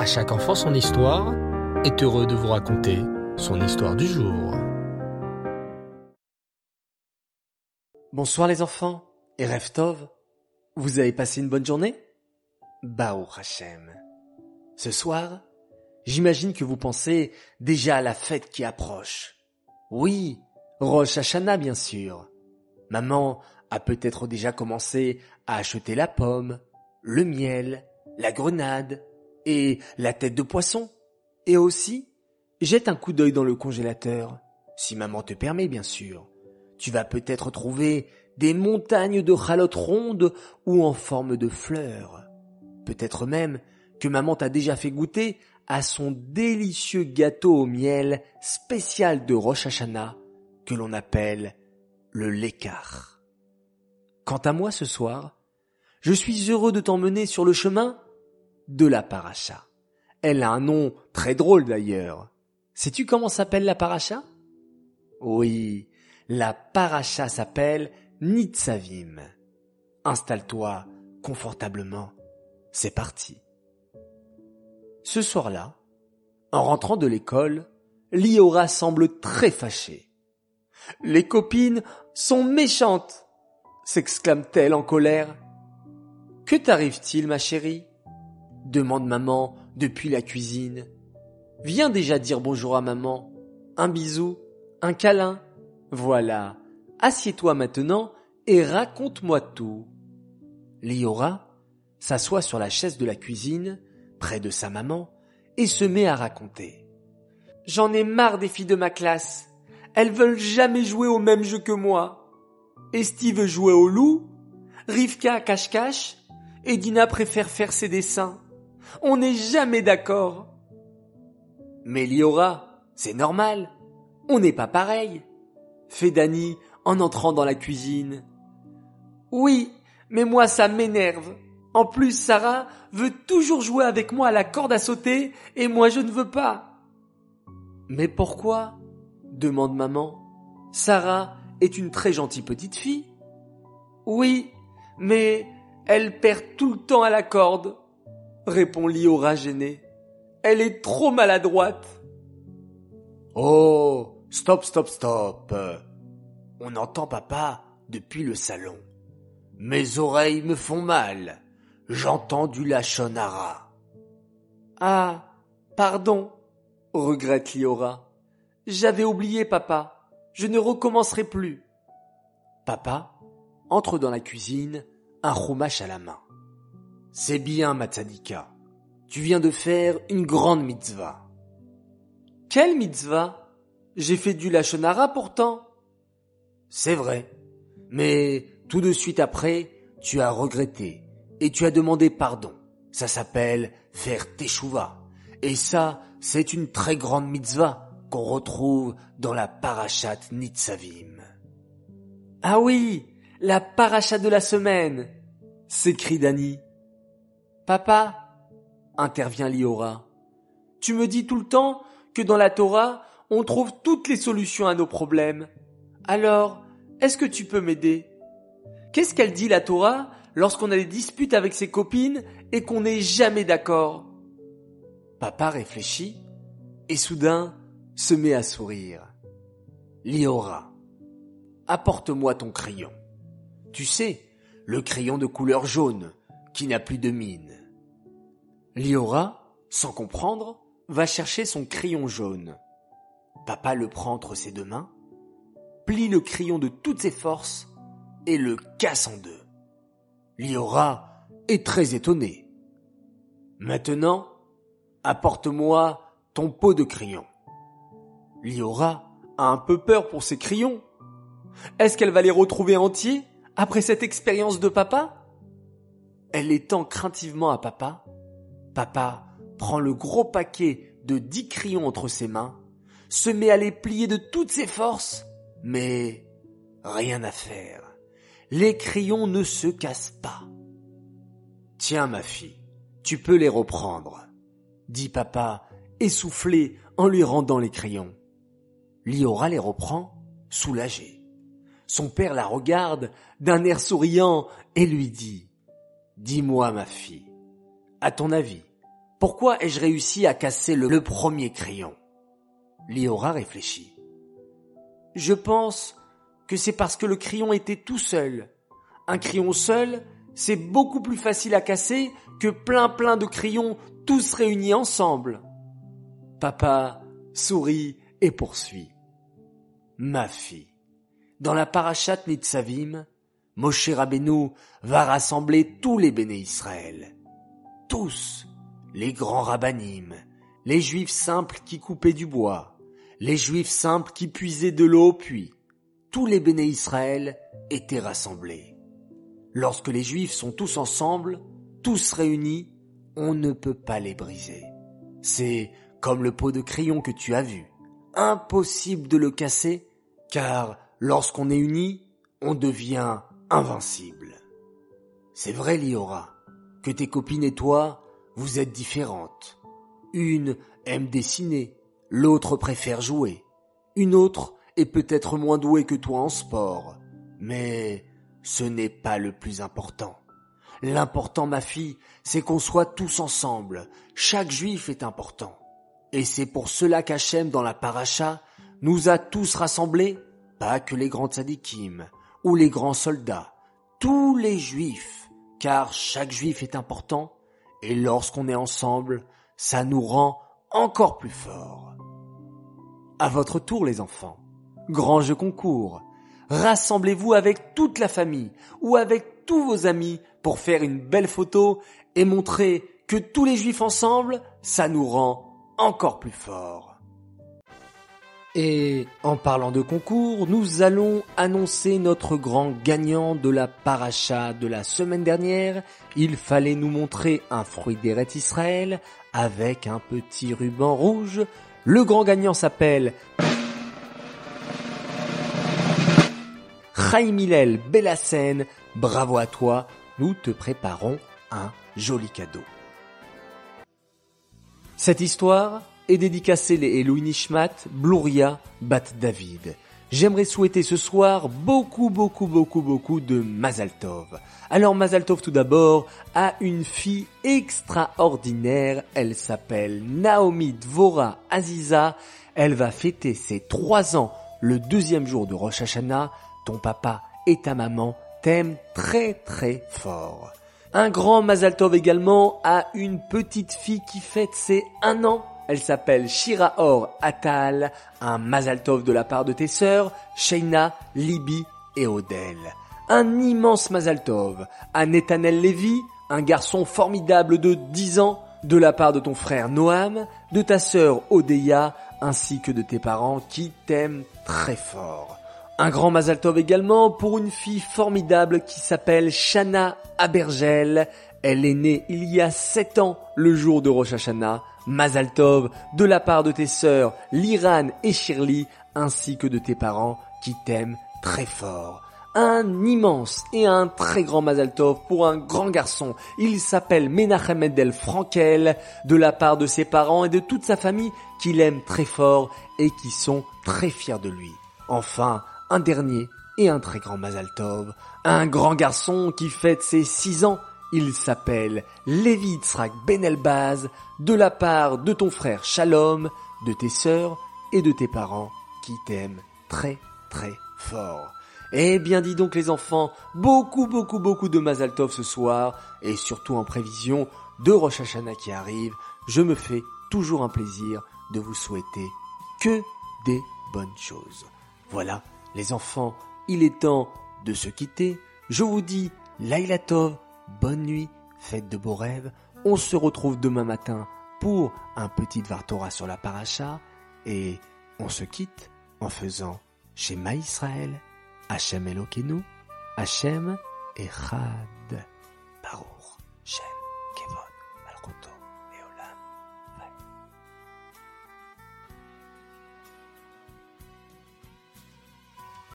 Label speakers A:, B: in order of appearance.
A: À chaque enfant son histoire est heureux de vous raconter son histoire du jour.
B: Bonsoir les enfants et Reftov. Vous avez passé une bonne journée? Bao Hachem. Ce soir, j'imagine que vous pensez déjà à la fête qui approche. Oui, Rosh Hashanah bien sûr. Maman a peut-être déjà commencé à acheter la pomme, le miel, la grenade et la tête de poisson. Et aussi, jette un coup d'œil dans le congélateur, si maman te permet bien sûr. Tu vas peut-être trouver des montagnes de chalotes rondes ou en forme de fleurs. Peut-être même que maman t'a déjà fait goûter à son délicieux gâteau au miel spécial de Rosh Hashanah que l'on appelle le l'écart. Quant à moi ce soir, je suis heureux de t'emmener sur le chemin de la paracha. Elle a un nom très drôle d'ailleurs. Sais-tu comment s'appelle la paracha? Oui, la paracha s'appelle Nitzavim. Installe-toi confortablement. C'est parti. Ce soir-là, en rentrant de l'école, Liora semble très fâchée. Les copines sont méchantes, s'exclame-t-elle en colère. Que t'arrive-t-il, ma chérie? Demande maman depuis la cuisine. Viens déjà dire bonjour à maman. Un bisou, un câlin. Voilà. Assieds-toi maintenant et raconte-moi tout. Liora s'assoit sur la chaise de la cuisine, près de sa maman, et se met à raconter. J'en ai marre des filles de ma classe. Elles veulent jamais jouer au même jeu que moi. Esti veut jouer au loup, Rivka cache-cache, et Dina préfère faire ses dessins. On n'est jamais d'accord. Mais Liora, c'est normal. On n'est pas pareil. Fait Dani en entrant dans la cuisine. Oui, mais moi ça m'énerve. En plus, Sarah veut toujours jouer avec moi à la corde à sauter et moi je ne veux pas. Mais pourquoi? demande maman. Sarah est une très gentille petite fille. Oui, mais elle perd tout le temps à la corde, répond Liora gênée. Elle est trop maladroite. Oh, stop, stop, stop. On entend papa depuis le salon. Mes oreilles me font mal. J'entends du lachonara. Ah, pardon, regrette Liora. J'avais oublié, papa. Je ne recommencerai plus. Papa entre dans la cuisine, un chumash à la main. C'est bien, Matsadika. Tu viens de faire une grande mitzvah. Quelle mitzvah? J'ai fait du lachonara pourtant. C'est vrai. Mais tout de suite après, tu as regretté et tu as demandé pardon. Ça s'appelle faire teshuva. Et ça, c'est une très grande mitzvah qu'on retrouve dans la parashat Nitzavim. Ah oui, la parachat de la semaine, s'écrie Dani. Papa, intervient Liora, tu me dis tout le temps que dans la Torah, on trouve toutes les solutions à nos problèmes. Alors, est-ce que tu peux m'aider? Qu'est-ce qu'elle dit la Torah lorsqu'on a des disputes avec ses copines et qu'on n'est jamais d'accord? Papa réfléchit et soudain se met à sourire. Liora, apporte-moi ton crayon. Tu sais, le crayon de couleur jaune qui n'a plus de mine. Liora, sans comprendre, va chercher son crayon jaune. Papa le prend entre ses deux mains, plie le crayon de toutes ses forces et le casse en deux. Liora est très étonné. Maintenant, apporte-moi ton pot de crayon. Liora a un peu peur pour ses crayons. Est-ce qu'elle va les retrouver entiers après cette expérience de papa? Elle les tend craintivement à papa. Papa prend le gros paquet de dix crayons entre ses mains, se met à les plier de toutes ses forces, mais rien à faire les crayons ne se cassent pas. Tiens, ma fille, tu peux les reprendre, dit papa, essoufflé en lui rendant les crayons. Liora les reprend, soulagé. Son père la regarde d'un air souriant et lui dit Dis-moi, ma fille, à ton avis, Pourquoi ai-je réussi à casser le, premier crayon? Liora réfléchit. Je pense que c'est parce que le crayon était tout seul. Un crayon seul, c'est beaucoup plus facile à casser que plein plein de crayons tous réunis ensemble. Papa sourit et poursuit. Ma fille, dans la parachat Nitzavim, Moshe Rabbeinu va rassembler tous les béné Israël. Tous, les grands rabbinim, les juifs simples qui coupaient du bois, les juifs simples qui puisaient de l'eau au puits, tous les béné Israël étaient rassemblés. Lorsque les juifs sont tous ensemble, tous réunis, on ne peut pas les briser. C'est comme le pot de crayon que tu as vu. Impossible de le casser, car lorsqu'on est unis, on devient invincible. C'est vrai, Liora, que tes copines et toi, vous êtes différentes. Une aime dessiner, l'autre préfère jouer. Une autre est peut-être moins douée que toi en sport. Mais ce n'est pas le plus important. L'important, ma fille, c'est qu'on soit tous ensemble. Chaque juif est important. Et c'est pour cela qu'Hachem, dans la paracha, nous a tous rassemblés, pas que les grands tzadikim ou les grands soldats, tous les juifs, car chaque juif est important, et lorsqu'on est ensemble, ça nous rend encore plus forts. À votre tour, les enfants. Grand jeu concours. Rassemblez-vous avec toute la famille ou avec tous vos amis pour faire une belle photo et montrer que tous les juifs ensemble, ça nous rend encore plus forts. Et en parlant de concours, nous allons annoncer notre grand gagnant de la paracha de la semaine dernière. Il fallait nous montrer un fruit d'Eret Israël avec un petit ruban rouge. Le grand gagnant s'appelle Chaim Hillel. Bravo à toi, nous te préparons un joli cadeau. Cette histoire est dédicacée les Elohim Bluria Bat David. J'aimerais souhaiter ce soir beaucoup, beaucoup, beaucoup, beaucoup de Mazal Tov. Alors Mazal Tov tout d'abord a une fille extraordinaire. Elle s'appelle Naomi Dvora Aziza. Elle va fêter ses trois ans le deuxième jour de Rosh Hashanah. Ton papa et ta maman t'aiment très très fort. Un grand Mazal Tov également a une petite fille qui fête ses un an elle s'appelle Shira Or Atal, un Mazaltov de la part de tes sœurs, Sheina, Libby et Odell. Un immense Mazaltov à Netanel Levy, un garçon formidable de 10 ans, de la part de ton frère Noam, de ta sœur Odeya, ainsi que de tes parents qui t'aiment très fort. Un grand Mazaltov également pour une fille formidable qui s'appelle Shana Abergel. Elle est née il y a 7 ans, le jour de Rosh Hashanah, Mazal Tov de la part de tes sœurs Liran et Shirley ainsi que de tes parents qui t'aiment très fort. Un immense et un très grand Mazal Tov pour un grand garçon. Il s'appelle Menachem Edel Frankel de la part de ses parents et de toute sa famille qui l'aiment très fort et qui sont très fiers de lui. Enfin, un dernier et un très grand Mazal Tov, un grand garçon qui fête ses six ans il s'appelle Lévi Tzrak Ben Elbaz de la part de ton frère Shalom, de tes sœurs et de tes parents qui t'aiment très très fort. Eh bien dis donc les enfants, beaucoup beaucoup beaucoup de Mazaltov ce soir et surtout en prévision de Rosh Hashanah qui arrive, je me fais toujours un plaisir de vous souhaiter que des bonnes choses. Voilà les enfants, il est temps de se quitter. Je vous dis Laila Tov bonne nuit, faites de beaux rêves. On se retrouve demain matin pour un petit Vartora sur la paracha et on se quitte en faisant Shema Israël, Hachem Elokeinu, Hachem Echad, Baruch Shem Kevon.